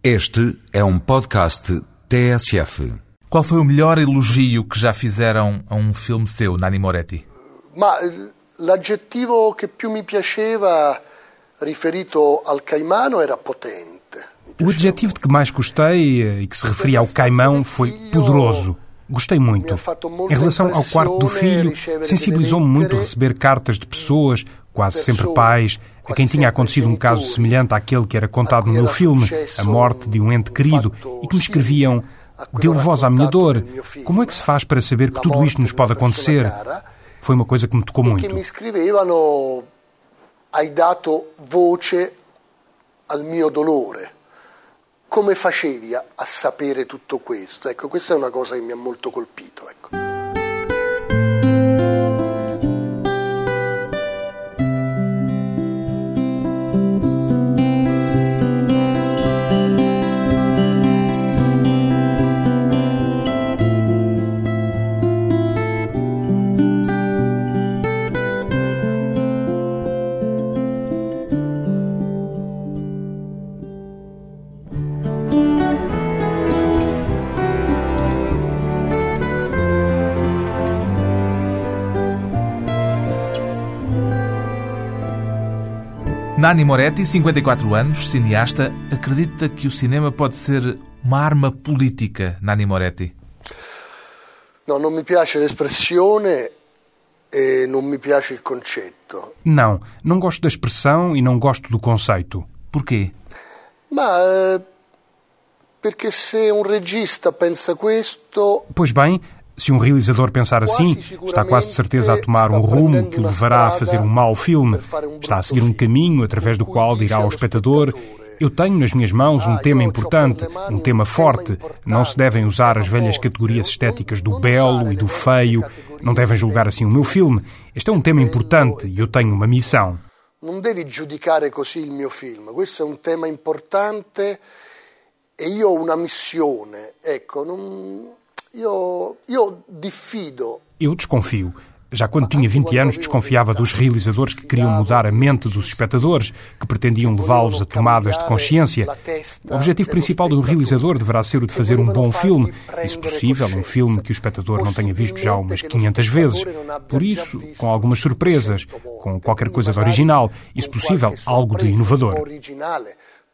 Este é um podcast TSF. Qual foi o melhor elogio que já fizeram a um filme seu, Nani Moretti? Ma eh, l'aggettivo che più mi piaceva riferito al Caimano era potente. O adjetivo de que mais gostei eh, e que se referia ao Caimão foi poderoso. Gostei muito. Em relação ao quarto do filho, sensibilizou-me muito receber cartas de pessoas, quase sempre pais, a quem tinha acontecido um caso semelhante àquele que era contado no meu filme, a morte de um ente querido, e que me escreviam: Deu voz à minha dor. Como é que se faz para saber que tudo isto nos pode acontecer? Foi uma coisa que me tocou muito. mi scrivevano hai dato voce al mio dolore. Come facevi a, a sapere tutto questo? Ecco, questa è una cosa che mi ha molto colpito. Ecco. Nani Moretti, 54 anos, cineasta, acredita que o cinema pode ser uma arma política, Nani Moretti. No, non mi piace l'espressione e non mi piace il concetto. Não, não gosto da expressão e não gosto do conceito. Porquê? Ma eh, perché se un regista pensa questo, Pois bem, se um realizador pensar assim, está quase de certeza a tomar um rumo que o levará a fazer um mau filme. Está a seguir um caminho através do qual dirá ao espectador: Eu tenho nas minhas mãos um tema importante, um tema forte. Não se devem usar as velhas categorias estéticas do belo e do feio. Não devem julgar assim o meu filme. Este é um tema importante e eu tenho uma missão. non devi giudicare così il mio film. Questo è un tema importante e io ho una missione. Ecco, non- io diffido Eu desconfio. Já quando tinha 20 anos, desconfiava dos realizadores que queriam mudar a mente dos espectadores, que pretendiam levá-los a tomadas de consciência. O objetivo principal do realizador deverá ser o de fazer um bom filme, e, se possível, um filme que o espectador não tenha visto já umas 500 vezes. Por isso, com algumas surpresas, com qualquer coisa de original, e, se possível, algo de inovador.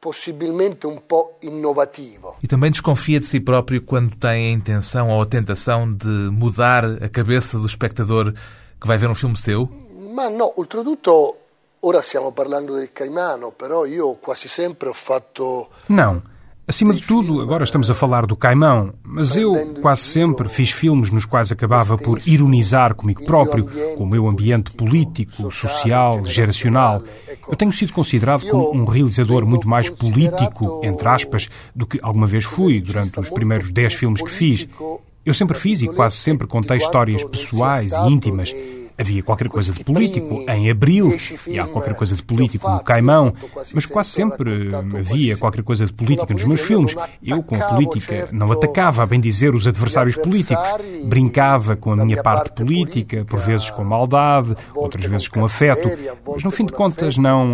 Possibilmente un po' innovativo. E também desconfia de si próprio quando tem a intenção ou a tentação de mudar a cabeça do espectador que vai ver um filme seu? Ma no, oltretutto ora stiamo parlando del Caimano, però io quasi sempre ho fatto Não. Acima de tudo, agora estamos a falar do Caimão, mas eu quase sempre fiz filmes nos quais acabava por ironizar comigo próprio, com o meu ambiente político, social, geracional. Eu tenho sido considerado como um realizador muito mais político, entre aspas, do que alguma vez fui durante os primeiros dez filmes que fiz. Eu sempre fiz e quase sempre contei histórias pessoais e íntimas. Havia qualquer coisa de político em Abril e há qualquer coisa de político no Caimão, mas quase sempre havia qualquer coisa de política nos meus filmes. Eu, com a política, não atacava, a bem dizer, os adversários políticos. Brincava com a minha parte política, por vezes com maldade, outras vezes com afeto, mas no fim de contas não.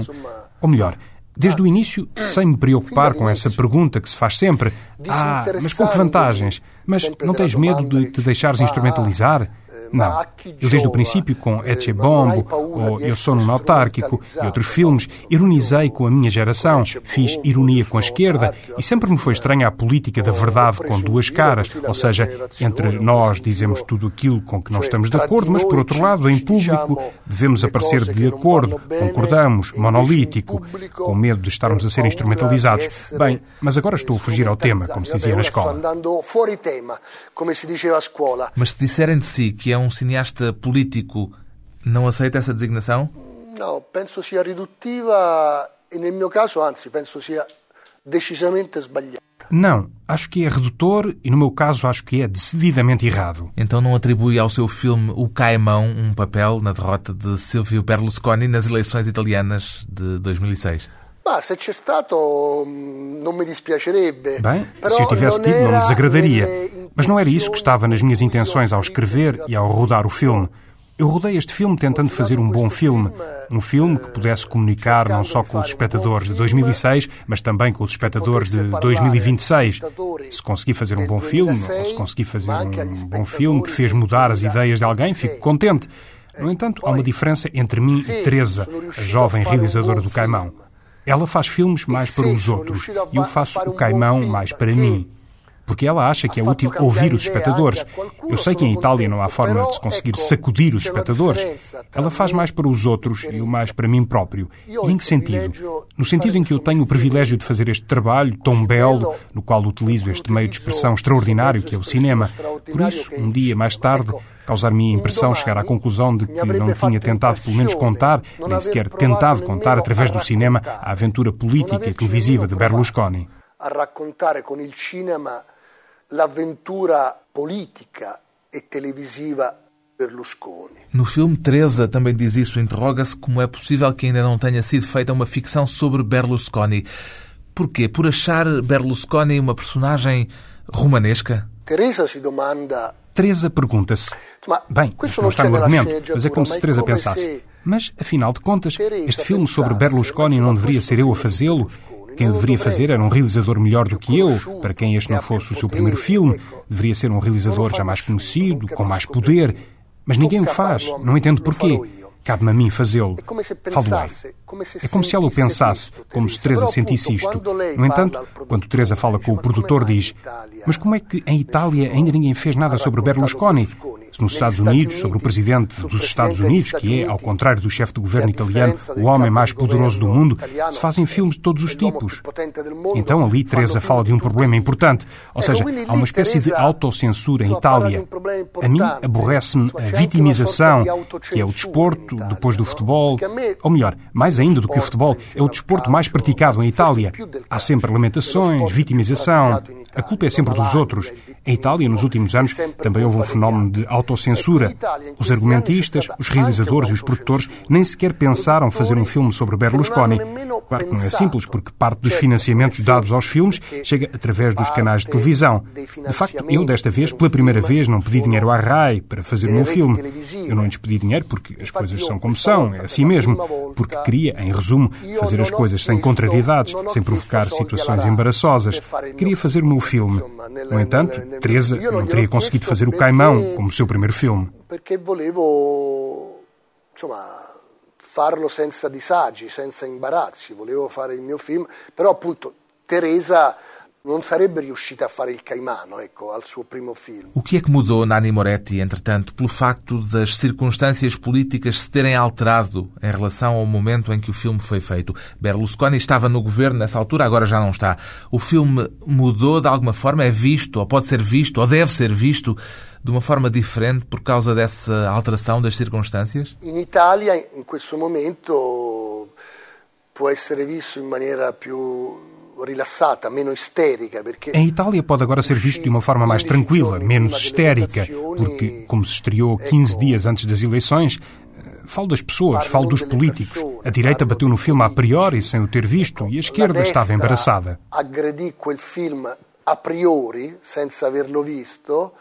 Ou melhor, Desde o início, sem me preocupar com essa pergunta que se faz sempre: Ah, mas com que vantagens? Mas não tens medo de te deixares instrumentalizar? Não. Eu, desde o princípio, com Ecce Bombo ou Eu Sou num Autárquico e outros filmes, ironizei com a minha geração, fiz ironia com a esquerda e sempre me foi estranha a política da verdade com duas caras, ou seja, entre nós dizemos tudo aquilo com que não estamos de acordo, mas por outro lado, em público, devemos aparecer de acordo, concordamos, monolítico, com medo de estarmos a ser instrumentalizados. Bem, mas agora estou a fugir ao tema, como se dizia na escola. Mas se disserem de si que é um cineasta político, não aceita essa designação? No, penso sia riduttiva e nel mio caso, anzi, penso sia decisamente sbagliata. Não, acho que é redutor e, no meu caso, acho que é decididamente errado. Então não atribui ao seu filme O Caimão um papel na derrota de Silvio Berlusconi nas eleições italianas de 2006? Ma se c'è stato mm, non mi dispiacerebbe. Bem, se eu tivesse tido, não me desagradaria. Mas não era isso que estava nas minhas intenções ao escrever e ao rodar o filme. Eu rodei este filme tentando fazer um bom filme. Um filme que pudesse comunicar não só com os espectadores de 2006, mas também com os espectadores de 2026. Se consegui fazer um bom filme, ou se consegui fazer um bom filme que fez mudar as ideias de alguém, fico contente. No entanto, há uma diferença entre mim e Teresa, a jovem realizadora do Caimão. Ela faz filmes mais para os outros e eu faço o Caimão mais para mim porque ela acha que é útil ouvir os espectadores. Eu sei que em Itália não há forma de se conseguir sacudir os espectadores. Ela faz mais para os outros e o mais para mim próprio. E em que sentido? No sentido em que eu tenho o privilégio de fazer este trabalho tão belo, no qual utilizo este meio de expressão extraordinário que é o cinema. Por isso, um dia mais tarde, causar-me a impressão chegar à conclusão de que não tinha tentado pelo menos contar, nem sequer tentado contar através do cinema a aventura política e televisiva de Berlusconi. A raccontare con il cinema l'avventura politica e televisiva Berlusconi. No filme, Teresa também diz isso. Interroga-se como é possível que ainda não tenha sido feita uma ficção sobre Berlusconi. Porquê? Por achar Berlusconi uma personagem romanesca? Teresa se domanda Teresa pergunta-se: Bem, isto não está no argumento, mas é como se Teresa pensasse. Mas, afinal de contas, este filme sobre Berlusconi não deveria ser eu a fazê-lo? Quem o deveria fazer era um realizador melhor do que eu, para quem este não fosse o seu primeiro filme. Deveria ser um realizador já mais conhecido, com mais poder. Mas ninguém o faz. Não entendo porquê. Cabe-me a mim fazê-lo. Falo É como se ela o pensasse, como se Teresa sentisse isto. No entanto, quando Teresa fala com o produtor, diz: Mas como é que em Itália ainda ninguém fez nada sobre Berlusconi? nos Estados Unidos, sobre o presidente dos Estados Unidos, que é, ao contrário do chefe do governo italiano, o homem mais poderoso do mundo, se fazem filmes de todos os tipos. Então ali Teresa fala de um problema importante, ou seja, há uma espécie de autocensura em Itália. A mim aborrece-me a vitimização, que é o desporto depois do futebol, ou melhor, mais ainda do que o futebol, é o desporto mais praticado em Itália. Há sempre lamentações, vitimização. A culpa é sempre dos outros. Em Itália, nos últimos anos, também houve um fenómeno de autocensura. Os argumentistas, os realizadores e os produtores nem sequer pensaram fazer um filme sobre Berlusconi. Claro que não é simples, porque parte dos financiamentos dados aos filmes chega através dos canais de televisão. De facto, eu, desta vez, pela primeira vez, não pedi dinheiro à RAI para fazer o meu filme. Eu não lhes pedi dinheiro porque as coisas são como são, é assim mesmo. Porque queria, em resumo, fazer as coisas sem contrariedades, sem provocar situações embaraçosas. Queria fazer o meu filme. No entanto, Teresa não teria conseguido fazer o Caimão como seu primeiro filme. Perché volevo, insomma, farlo senza disagi, senza imbarazzi, volevo fare il mio film, però appunto Teresa non sarebbe riuscita a fare il Caimano, ecco, al suo primo film. O que é que mudou Nani Moretti, entretanto, pelo facto das circunstâncias políticas se terem alterado em relação ao momento em que o filme foi feito? Berlusconi estava no governo nessa altura, agora já não está. O filme mudou de alguma forma? É visto, ou pode ser visto, ou deve ser visto de uma forma diferente por causa dessa alteração das circunstâncias? In Italia, in questo momento, può essere visto in maniera più em Itália pode agora ser visto de uma forma mais tranquila, menos histérica, porque, como se estreou 15 dias antes das eleições, falo das pessoas, falo dos políticos. A direita bateu no filme a priori, sem o ter visto, e a esquerda estava embaraçada. Agredì quel film a priori, senza averlo visto,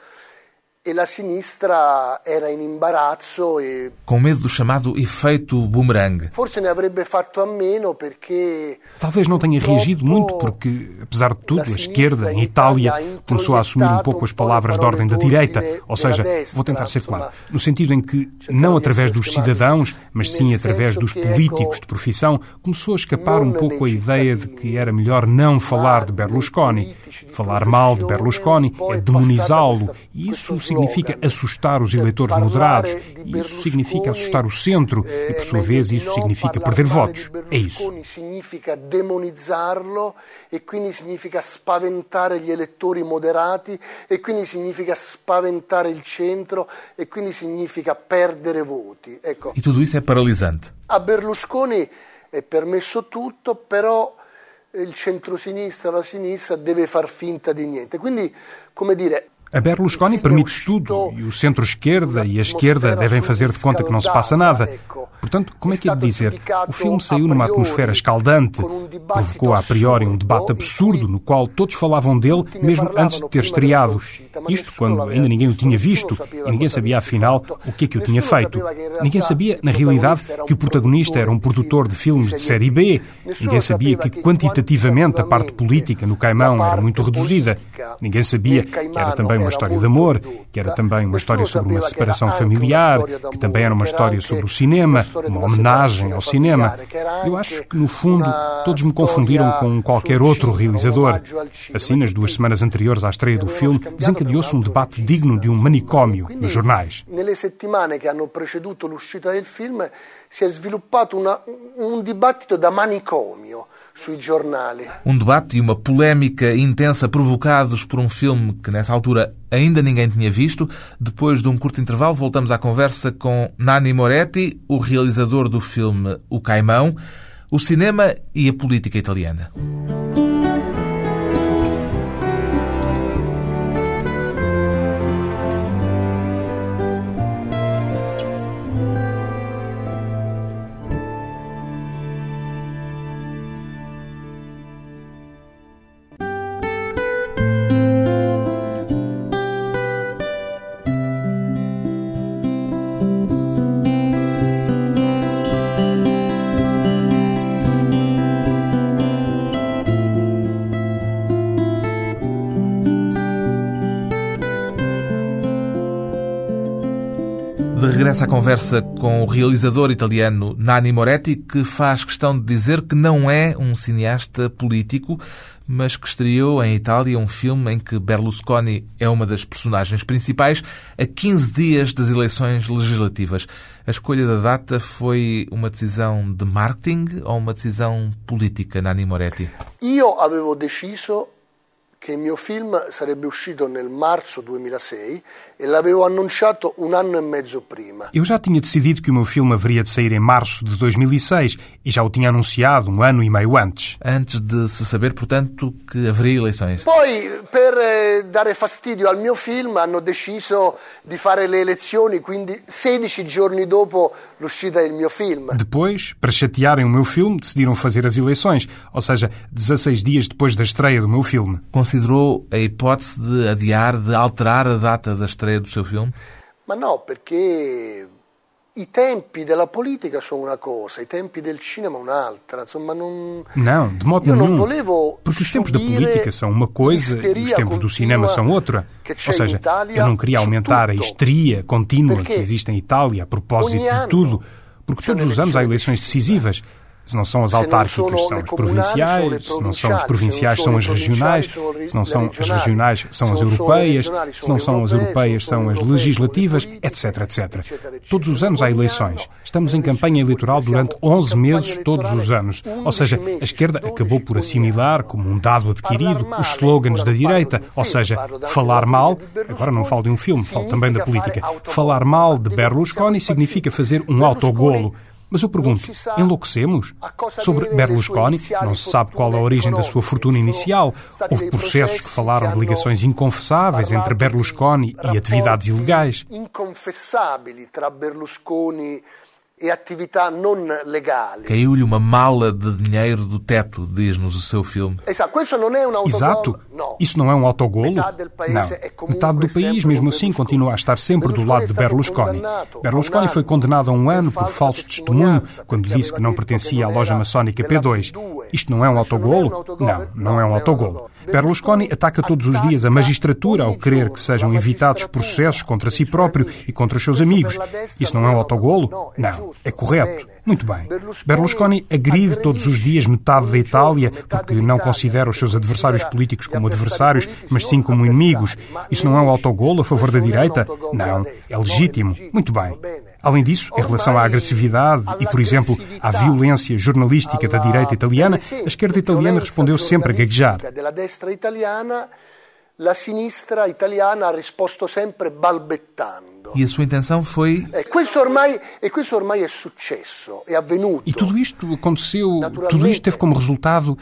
com medo do chamado efeito boomerang. Forse ne avrebbe fatto a meno perché Talvez não tenha reagido muito porque, apesar de tudo, a esquerda em Itália começou a assumir um pouco as palavras de ordem da direita, ou seja, vou tentar ser claro, no sentido em que não através dos cidadãos, mas sim através dos políticos de profissão, começou a escapar um pouco a ideia de que era melhor não falar de Berlusconi. Falar mal de Berlusconi é demonizá-lo, e isso significa assustar os eleitores moderados, isso significa assustar o centro e, por sua vez, isso significa perder votos. É isso. significa demonizzarlo e quindi significa spaventare gli elettori moderati e quindi significa spaventare il centro e quindi significa perdere voti. E tudo isso é paralisante. A Berlusconi è permesso tutto, però il centro-sinistra, la sinistra deve far finta di niente. Quindi, come dire, A Berlusconi permite-se tudo e o centro-esquerda e a esquerda devem fazer de conta que não se passa nada. Portanto, como é que é de dizer? O filme saiu numa atmosfera escaldante, provocou a priori um debate absurdo no qual todos falavam dele mesmo antes de ter estreado. Isto quando ainda ninguém o tinha visto e ninguém sabia afinal o que é que o tinha feito. Ninguém sabia, na realidade, que o protagonista era um produtor de filmes de série B. Ninguém sabia que quantitativamente a parte política no Caimão era muito reduzida. Ninguém sabia que era também uma história de amor, que era também uma história sobre uma separação familiar, que também era uma história sobre o cinema, uma homenagem ao cinema. Eu acho que, no fundo, todos me confundiram com qualquer outro realizador. Assim, nas duas semanas anteriores à estreia do filme, desencadeou-se um debate digno de um manicômio nos jornais. Nelle settimane che hanno preceduto l'uscita del film si è sviluppato un dibattito da manicomio. Um debate e uma polémica intensa provocados por um filme que nessa altura ainda ninguém tinha visto. Depois de um curto intervalo, voltamos à conversa com Nani Moretti, o realizador do filme O Caimão, o cinema e a política italiana. À conversa com o realizador italiano Nani Moretti, que faz questão de dizer que não é um cineasta político, mas que estreou em Itália um filme em que Berlusconi é uma das personagens principais a 15 dias das eleições legislativas. A escolha da data foi uma decisão de marketing ou uma decisão política, Nani Moretti? Io avevo deciso che il mio film sarebbe uscito nel marzo 2006 e l'avevo annunciato un anno e mezzo prima. Eu já tinha decidido que o meu filme haveria de sair em março de 2006 e já o tinha anunciado um ano e meio antes. Antes de se saber, portanto, que haveria eleições. Poi, per eh, dare fastidio al mio film, hanno deciso di fare le elezioni, quindi 16 giorni dopo l'uscita del mio film. Depois, para chatearem o meu filme, decidiram fazer as eleições, ou seja, 16 dias depois da estreia do meu filme. Considerou a hipótese de adiar, de alterar a data da estreia do seu filme? Ma no, perché i tempi della politica sono una cosa, i tempi del cinema un'altra. Insomma, non... Não, de modo nenhum. volevo Porque os tempos da política são uma coisa e os tempos do cinema são outra. Ou seja, eu não queria aumentar a histeria contínua que existe em Itália a propósito de tudo, porque todos os anos há eleições decisiva. decisivas. Se não são as autárquicas, são as provinciais. Se não são as provinciais, são as regionais. Se não são as regionais, são as europeias. Se não são as europeias, são as legislativas, etc, etc. Todos os anos há eleições. Estamos em campanha eleitoral durante politiche, siamo in 11 campagna meses todos os anos. 11 Ou seja, a esquerda 12 acabou por assimilar como um dado adquirido os slogans da direita. Ou seja, falar mal, agora não falo de um filme, falo também da política. Falar mal de Berlusconi significa fazer um autogolo. Mas eu pergunto, enlouquecemos? Sobre Berlusconi, não se sabe qual a origem da sua fortuna inicial. Houve processos que falaram de ligações inconfessáveis entre Berlusconi e atividades ilegais. inconfessabili tra Berlusconi attività non legali. Caiu-lhe uma mala de dinheiro do teto, diz-nos o seu filme. Exato. Isso não é um autogolo? Não. é Metade do país, mesmo assim, continua a estar sempre do lado de Berlusconi Berlusconi. foi condenado a um ano por falso testemunho quando disse que não pertencia à não loja maçónica della P2. P2. Isto não é um não autogolo? autogol? Não, não é um Não, autogolo. não autogol. Berlusconi ataca todos os dias a magistratura ao querer que sejam evitados processos contra si próprio e contra os seus amigos. Isso não é um autogolo? Não, é correto. Muito bem. Berlusconi agride todos os dias metade da Itália porque não considera os seus adversários políticos como adversários, mas sim como inimigos. Isso não é um autogolo a favor da direita? Não, é legítimo. Muito bem. Além disso, em relação à agressividade e, por exemplo, à violência jornalística da direita italiana, a esquerda italiana respondeu sempre a gaguejar. La sinistra italiana ha risposto sempre balbettando. E a sua intenção foi. E e avvenuto. E tudo isto aconteceu, tudo isto teve como resultado,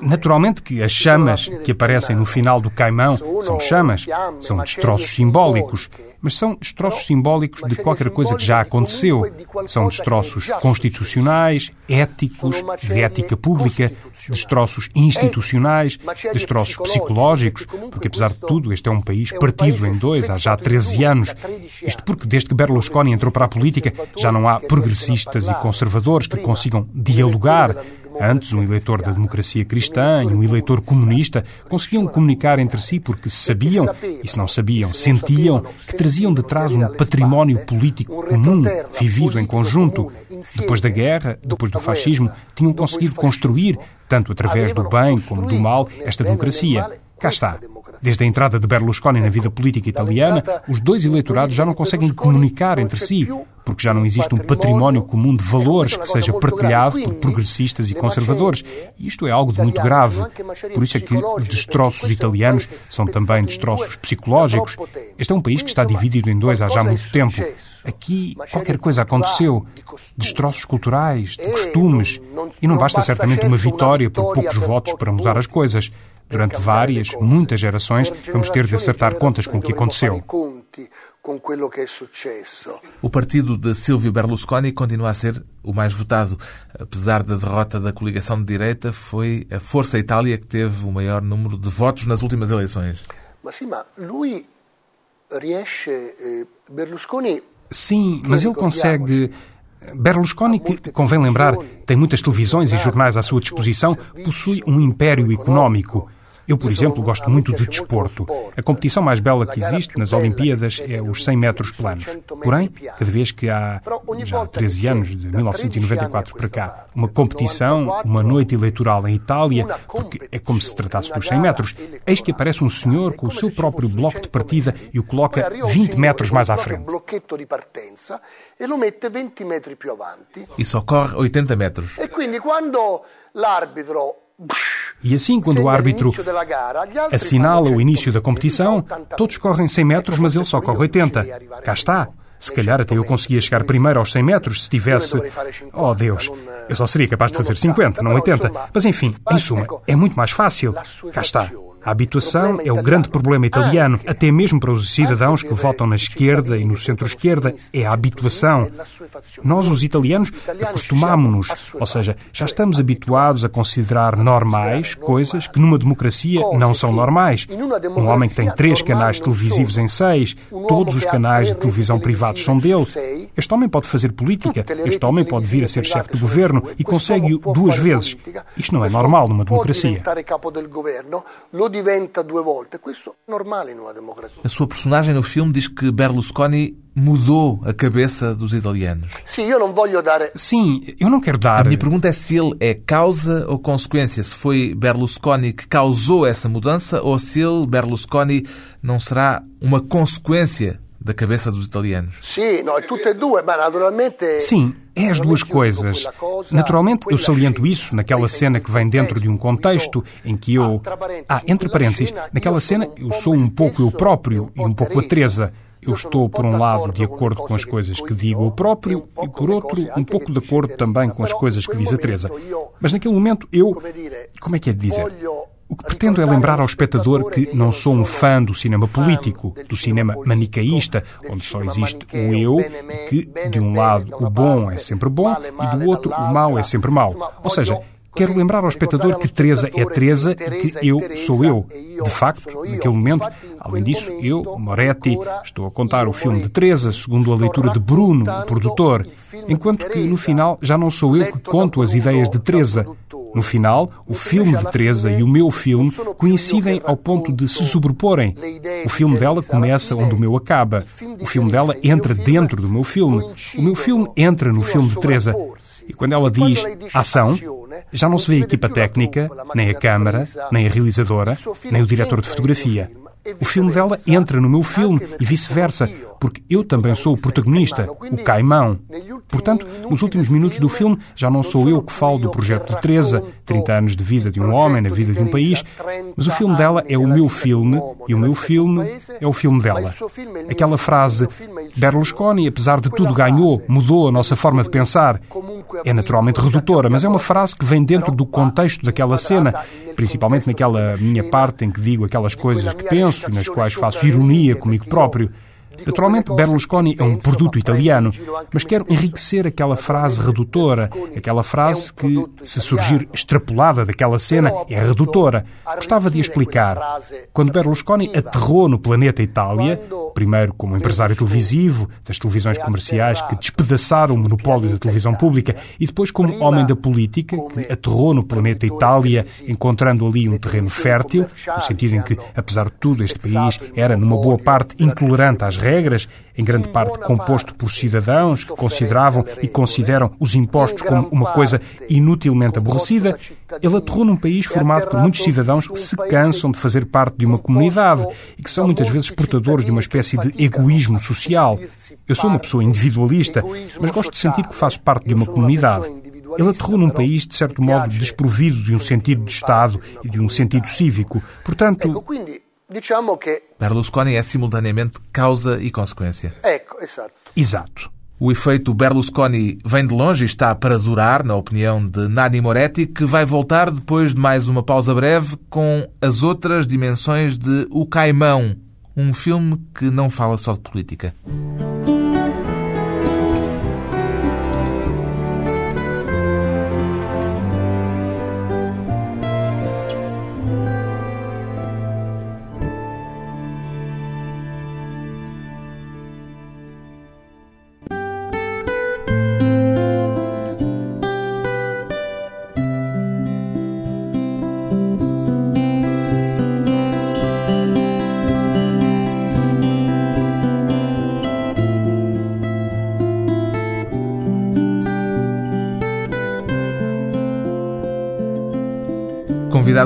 naturalmente, que as chamas que aparecem no final do caimão são chamas, são destroços simbólicos mas são destroços simbólicos de qualquer coisa que já aconteceu. São destroços constitucionais, éticos, de ética pública, destroços institucionais, destroços psicológicos, porque apesar de tudo, este é um país partido em dois há já 13 anos. Isto porque desde que Berlusconi entrou para a política já não há progressistas e conservadores que consigam dialogar Antes, um eleitor da democracia cristã e um eleitor comunista conseguiam comunicar entre si porque sabiam, e se não sabiam, sentiam, que traziam de trás um património político comum, vivido em conjunto. Depois da guerra, depois do fascismo, tinham conseguido construir, tanto através do bem como do mal, esta democracia. Cá está. Desde a entrada de Berlusconi na vida política italiana, os dois eleitorados já não conseguem comunicar entre si, porque já não existe um património comum de valores que seja partilhado por progressistas e conservadores. E isto é algo de muito grave. Por isso é que os destroços italianos são também destroços psicológicos. Este é um país que está dividido em dois há já muito tempo. Aqui qualquer coisa aconteceu. Destroços culturais, de costumes. E não basta certamente uma vitória por poucos votos para mudar as coisas. Durante várias, muitas gerações, vamos ter de acertar contas com o que aconteceu. O partido de Silvio Berlusconi continua a ser o mais votado. Apesar da derrota da coligação de direita, foi a Força Itália que teve o maior número de votos nas últimas eleições. Mas sim, mas lui riesce eh, Berlusconi Sim, mas ele consegue Berlusconi, que, convém lembrar, tem muitas televisões e jornais à sua disposição, possui um império económico. Eu, por exemplo, gosto muito de desporto. A competição mais bela que existe nas Olimpíadas é os 100 metros planos. Porém, cada vez que há, já há 13 anos, de 1994 para cá, uma competição, uma noite eleitoral em Itália, porque é como se tratasse dos 100 metros, eis que aparece um senhor com o seu próprio bloco de partida e o coloca 20 metros mais à frente. E só corre 80 metros. E quindi quando l'arbitro e assim, quando o árbitro assinala o início da competição, todos correm 100 metros, mas ele só corre 80. Cá está. Se calhar até eu conseguia chegar primeiro aos 100 metros se tivesse. Oh Deus, eu só seria capaz de fazer 50, não 80. Mas enfim, em suma, é muito mais fácil. Cá está. A habituação é o grande problema italiano, até mesmo para os cidadãos que votam na esquerda e no centro-esquerda, é a habituação. Nós, os italianos, acostumámonos, ou seja, já estamos habituados a considerar normais coisas que numa democracia não são normais. Um homem que tem três canais televisivos em seis, todos os canais de televisão privados são dele. Este homem pode fazer política, este homem pode vir a ser chefe de governo e consegue-o duas vezes. Isto não é normal numa democracia diventa due volte. Questo è normale in una democrazia. A sua personagem no filme diz que Berlusconi mudou a cabeça dos italianos. Sim, eu não vou dar. Sim, eu não quero dar. A minha pergunta é se ele é causa ou consequência. Se foi Berlusconi que causou essa mudança ou se ele, Berlusconi, não será uma consequência da cabeça dos italianos. Sim, não, é tudo e due, mas naturalmente. Sim, é as duas coisas. Naturalmente, eu saliento isso naquela cena que vem dentro de um contexto em que eu. Ah, entre parênteses, naquela cena eu sou um pouco eu próprio e um pouco a Teresa. Eu estou, por um lado, de acordo com as coisas que digo eu próprio e, por outro, um pouco de acordo também com as coisas que diz a Teresa. Mas naquele momento eu. Como é que é de dizer? O que pretendo é lembrar ao espectador que não sou um fã do cinema político, do cinema manicaísta, onde só existe o eu e que, de um lado, o bom é sempre bom e do outro, o mau é sempre mau. Ou seja, Quero lembrar ao espectador que Teresa é Teresa e que eu sou eu. De facto, naquele momento, além disso, eu, Moretti, estou a contar o filme de Teresa segundo a leitura de Bruno, o produtor, enquanto que no final já não sou eu que conto as ideias de Teresa. No final, o filme de Teresa e o meu filme coincidem ao ponto de se sobreporem. O filme dela começa onde o meu acaba. O filme dela entra dentro do meu filme. O meu filme entra no filme de Teresa. E quando ela diz ação, já não se vê a equipa técnica, nem a câmara, nem a realizadora, nem o diretor de fotografia. O filme dela entra no meu filme e vice-versa, porque eu também sou o protagonista, o Caimão. Portanto, nos últimos minutos do filme, já não sou eu que falo do projeto de Teresa, 30 anos de vida de um homem na vida de um país, mas o filme dela é o meu filme e o meu filme é o filme dela. Aquela frase, Berlusconi, apesar de tudo, ganhou, mudou a nossa forma de pensar, é naturalmente redutora, mas é uma frase que vem dentro do contexto daquela cena, principalmente naquela minha parte em que digo aquelas coisas que penso e nas quais faço ironia comigo próprio. Naturalmente, Berlusconi é um produto italiano, mas quero enriquecer aquela frase redutora, aquela frase que, se surgir extrapolada daquela cena, é redutora. Gostava de explicar. Quando Berlusconi aterrou no planeta Itália, primeiro como empresário televisivo, das televisões comerciais que despedaçaram o monopólio da televisão pública, e depois como homem da política, que aterrou no planeta Itália, encontrando ali um terreno fértil, no sentido em que, apesar de tudo, este país era, numa boa parte, intolerante às regras, em grande parte composto por cidadãos que consideravam e consideram os impostos como uma coisa inutilmente aborrecida, ele aterrou num país formado por muitos cidadãos que se cansam de fazer parte de uma comunidade e que são muitas vezes portadores de uma espécie de egoísmo social. Eu sou uma pessoa individualista, mas gosto de sentir que faço parte de uma comunidade. Ele aterrou num país, de certo modo, desprovido de um sentido de Estado e de um sentido cívico. Portanto, diciamo che... Berlusconi é simultaneamente causa e consequência. Ecco, esatto. Exato. O efeito Berlusconi vem de longe e está para durar, na opinião de Nani Moretti, que vai voltar depois de mais uma pausa breve com as outras dimensões de O Caimão, um filme que não fala só de política.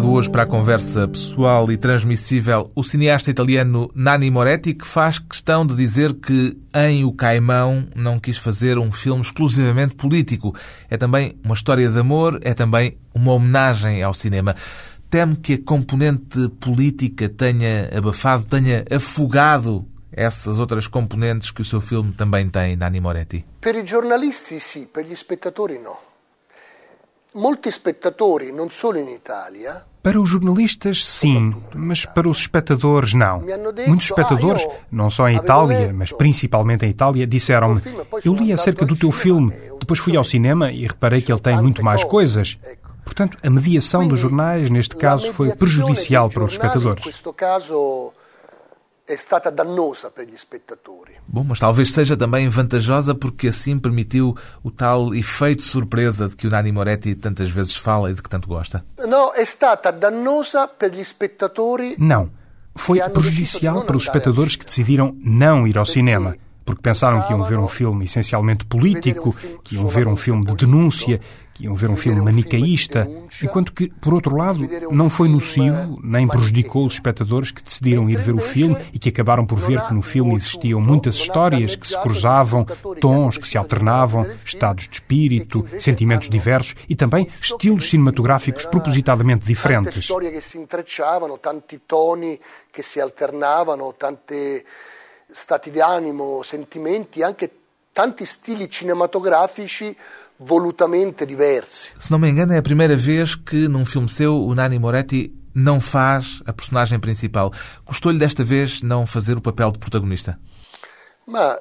Convidado hoje para a conversa pessoal e transmissível o cineasta italiano Nanni Moretti, que faz questão de dizer que em O Caimão não quis fazer um filme exclusivamente político. É também uma história de amor, é também uma homenagem ao cinema. Teme que a componente política tenha abafado, tenha afogado essas outras componentes que o seu filme também tem, Nanni Moretti? Per i giornalisti sì, per gli spettatori no. Molti spettatori, non solo in Italia, para os jornalistas, sim, mas para os espectadores, não. Muitos espectadores, não só em Itália, mas principalmente em Itália, disseram-me: Eu li acerca do teu filme, depois fui ao cinema e reparei que ele tem muito mais coisas. Portanto, a mediação dos jornais, neste caso, foi prejudicial para os espectadores é stata dannosa per gli spettatori. Bom, mas talvez seja também vantajosa porque assim permitiu o tal efeito surpresa de que o Nani Moretti tantas vezes fala e de que tanto gosta. Não, é stata dannosa per gli spettatori. Não, foi prejudicial para os espectadores que decidiram não ir ao cinema porque pensaram que iam ver um filme essencialmente político, que iam ver um filme de denúncia, iam ver um filme manicaísta, enquanto que, por outro lado, não foi nocivo nem prejudicou os espectadores que decidiram ir ver o filme e que acabaram por ver que no filme existiam muitas histórias que se cruzavam, tons que se alternavam, estados de espírito, sentimentos diversos e também estilos cinematográficos propositadamente diferentes. Tanti toni que se alternavano, tante stati di animo, sentimenti, anche tanti stili volutamente diversi. Se não me engano, é a primeira vez que num filme seu o Nani Moretti não faz a personagem principal. Custou-lhe desta vez não fazer o papel de protagonista? Ma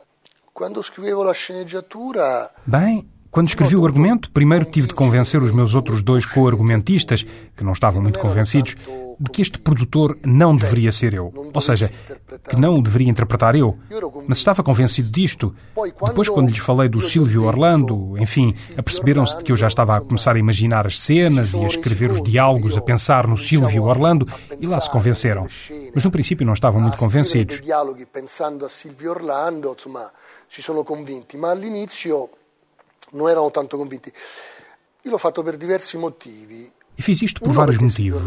quando escrevo a sceneggiatura. Bem, quando escrevi o argumento, primeiro tive de convencer os meus outros dois co-argumentistas, que não estavam muito convencidos, de que este produtor não deveria ser eu. Ou seja, que não o deveria interpretar eu. Mas estava convencido disto. Depois, quando lhes falei do Silvio Orlando, enfim, aperceberam-se de que eu já estava a começar a imaginar as cenas e a escrever os diálogos, a pensar no Silvio Orlando, e lá se convenceram. Mas no princípio não estavam muito convencidos. pensando a Silvio Orlando, sono convinti, ma non erano tanto convinti. Io l'ho fatto per diversi motivi. E fiz isto por vários motivos.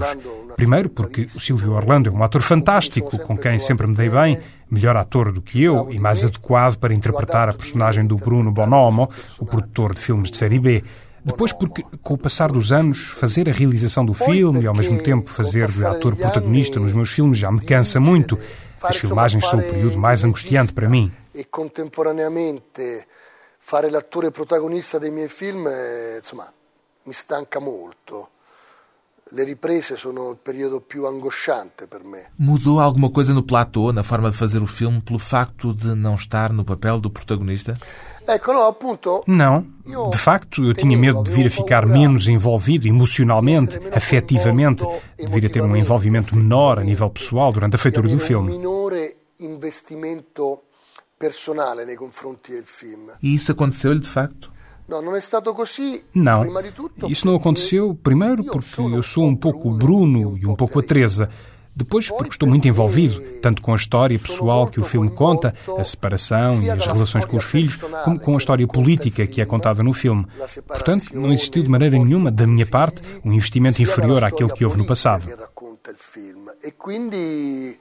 Primeiro, porque o Silvio Orlando é um ator fantástico, com quem sempre me dei bem, melhor ator do que eu e mais adequado para interpretar a personagem do Bruno Bonomo, o produtor de filmes de série B. Depois, porque, com o passar dos anos, fazer a realização do filme e, ao mesmo tempo, fazer de ator protagonista nos meus filmes já me cansa muito. As filmagens são o período mais angustiante para mim. E, contemporaneamente, fare l'attore protagonista dei miei film, eh, insomma, mi stanca molto. Le riprese sono il periodo più angosciante per me. Mudou alguma coisa no platô, na forma de fazer o filme, pelo facto de não estar no papel do protagonista? Não. De facto, eu tinha medo de vir a ficar menos envolvido emocionalmente, afetivamente, de vir a ter um envolvimento menor a nível pessoal durante a feitura do filme. E isso aconteceu-lhe de facto? Não, isso não aconteceu, primeiro porque eu sou um pouco Bruno e um pouco a Teresa. Depois, porque estou muito envolvido, tanto com a história pessoal que o filme conta, a separação e as relações com os filhos, como com a história política que é contada no filme. Portanto, não existiu de maneira nenhuma, da minha parte, um investimento inferior àquele que houve no passado. E quindi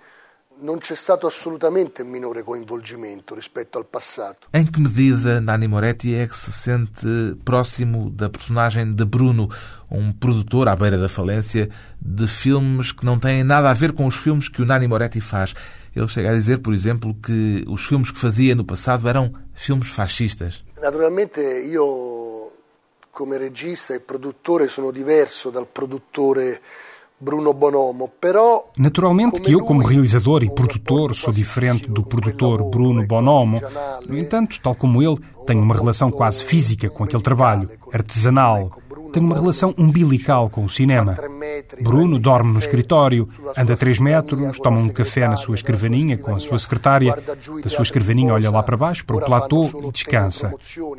non c'è stato assolutamente minore coinvolgimento rispetto al passato. Em que medida Nani Moretti é que se sente próximo da personagem de Bruno, um produtor à beira da falência de filmes que não têm nada a ver com os filmes que o Nani Moretti faz? Ele chega a dizer, por exemplo, que os filmes que fazia no passado eram filmes fascistas. Naturalmente, io come regista e produttore sono diverso dal produttore Bruno Bonomo, però... Naturalmente que eu, como realizador e produtor, sou diferente do produtor Bruno Bonomo. No entanto, tal como ele, tenho uma relação quase física com aquele trabalho, artesanal. Tenho uma relação umbilical com o cinema. Bruno dorme no escritório, anda 3 metros, toma um café na sua escrivaninha com a sua secretária. Da sua escrivaninha olha lá para baixo, para o platô e descansa.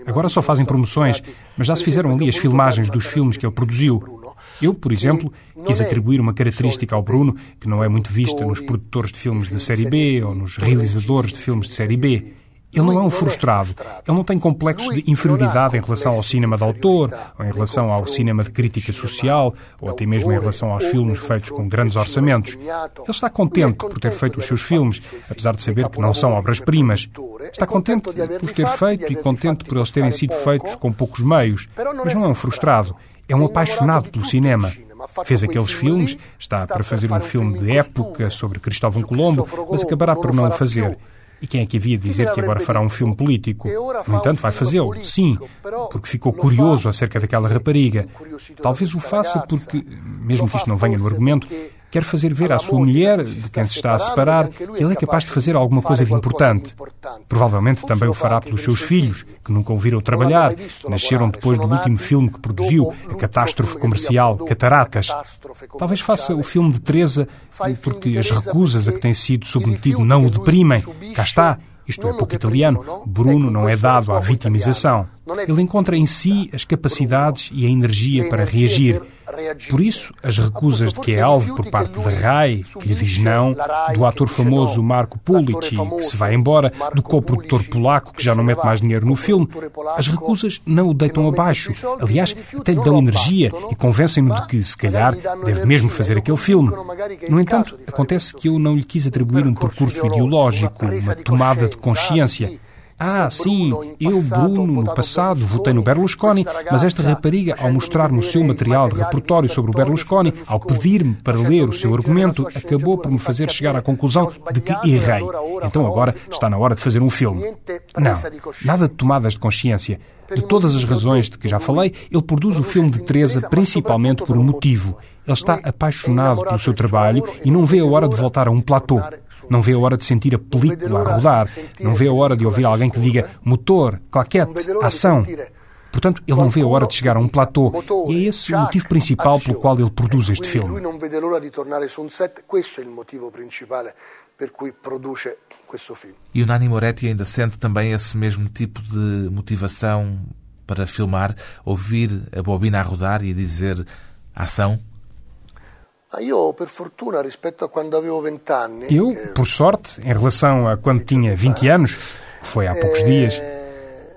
Agora só fazem promoções, mas já se fizeram ali as filmagens dos filmes que ele produziu. Eu, por exemplo, quis atribuir uma característica ao Bruno que não é muito vista nos produtores de filmes de série B ou nos realizadores de filmes de série B. Ele não é um frustrado. Ele não tem complexos de inferioridade em relação ao cinema de autor, ou em relação ao cinema de crítica social, ou até mesmo em relação aos filmes feitos com grandes orçamentos. Ele está contente por ter feito os seus filmes, apesar de saber que não são obras-primas. Está contente por os ter feito e contente por eles terem sido feitos com poucos meios, mas não é um frustrado. É um apaixonado pelo cinema. Fez aqueles filmes, está para fazer um filme de época sobre Cristóvão Colombo, mas acabará por não o fazer. E quem é que havia de dizer que agora fará um filme político? No entanto, vai fazê-lo, sim, porque ficou curioso acerca daquela rapariga. Talvez o faça porque, mesmo que isto não venha no argumento, quer fazer ver à sua mulher, de quem se está a separar, que ele é capaz de fazer alguma coisa de importante. Provavelmente também o fará pelos seus filhos, que nunca o viram trabalhar, nasceram depois do último filme que produziu, a catástrofe comercial Cataratas. Talvez faça o filme de Teresa porque as recusas a que tem sido submetido não o deprimem. Cá está, isto é pouco italiano, Bruno não é dado à vitimização. Ele encontra em si as capacidades e a energia para reagir. Por isso, as recusas de que é alvo por parte da RAI, que lhe diz não, do ator famoso Marco Pulici, que se vai embora, do coprodutor polaco, que já não mete mais dinheiro no filme, as recusas não o deitam abaixo. Aliás, até lhe dão energia e convencem-no de que, se calhar, deve mesmo fazer aquele filme. No entanto, acontece que eu não lhe quis atribuir um percurso ideológico, uma tomada de consciência. Ah, sim, eu, Bruno, no passado votei no Berlusconi, mas esta rapariga, ao mostrar-me o seu material de repertório sobre o Berlusconi, ao pedir-me para ler o seu argumento, acabou por me fazer chegar à conclusão de que errei. Então agora está na hora de fazer um filme. Não, nada de tomadas de consciência. De todas as razões de que já falei, ele produz o filme de Teresa principalmente por um motivo. Ele está apaixonado pelo seu trabalho e não vê a hora de voltar a um platô. Não vê a hora de sentir a película a rodar. Não vê a hora de ouvir alguém que diga motor, claquete, ação. Portanto, ele não vê a hora de chegar a um platô. E é esse o motivo principal pelo qual ele produz este filme. Lui não vê a hora de tornar su um set. Questo è il motivo principale per cui produce questo film. E o Nani Moretti ainda sente também esse mesmo tipo de motivação para filmar, ouvir a bobina a rodar e dizer ação? Eu, por sorte, em relação a quando tinha 20 anos, que foi há poucos dias,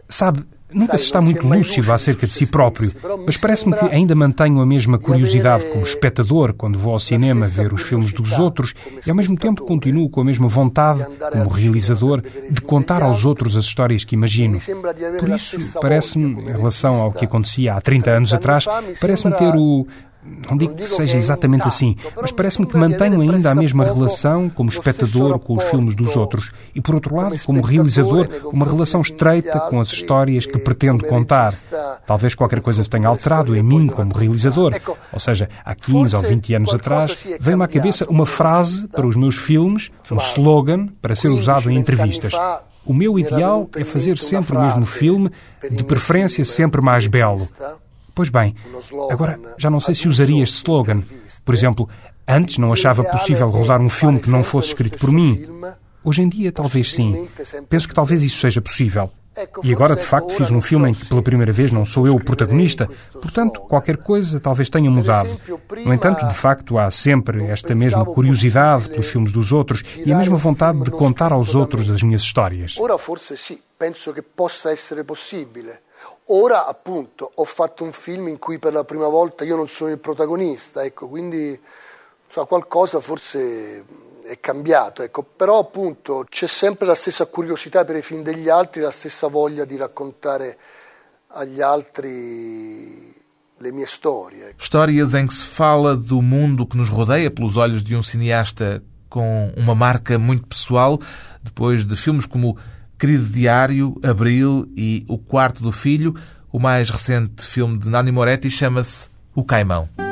sabe, Nunca se está muito lúcido acerca de si próprio, mas parece-me que ainda mantenho a mesma curiosidade como espectador quando vou ao cinema ver os filmes dos outros e ao mesmo tempo continuo com a mesma vontade, como realizador, de contar aos outros as histórias que imagino. Por isso, parece-me, em relação ao que acontecia há 30 anos atrás, parece-me ter o não digo que seja exatamente assim, mas parece-me que mantenho ainda a mesma relação como espectador com os filmes dos outros e, por outro lado, como realizador, uma relação estreita com as histórias que pretendo contar. Talvez qualquer coisa se tenha alterado em mim como realizador. Ou seja, há 15 ou 20 anos atrás, veio-me à cabeça uma frase para os meus filmes, um slogan para ser usado em entrevistas. O meu ideal é fazer sempre o mesmo filme, de preferência sempre mais belo. Pois bem, agora já não sei se usaria este slogan. Por exemplo, antes não achava possível rodar um filme que não fosse escrito por mim. Hoje em dia, talvez sim. Penso que talvez isso seja possível. E agora, de facto, fiz um filme em que pela primeira vez não sou eu o protagonista. Portanto, qualquer coisa talvez tenha mudado. No entanto, de facto, há sempre esta mesma curiosidade pelos filmes dos outros e a mesma vontade de contar aos outros as minhas histórias. Ora, forse sim. Penso que possa essere possibile. Ora appunto ho fatto un film in cui per la prima volta io non sono il protagonista, ecco, quindi so, qualcosa forse è cambiato, ecco. però appunto c'è sempre la stessa curiosità per i film degli altri, la stessa voglia di raccontare agli altri le mie storie. Ecco. Histórias em que se fala do mundo que nos rodeia pelos olhos de um cineasta com uma marca muito pessoal, depois de filmes como Querido Diário, Abril e O Quarto do Filho. O mais recente filme de Nani Moretti chama-se O Caimão.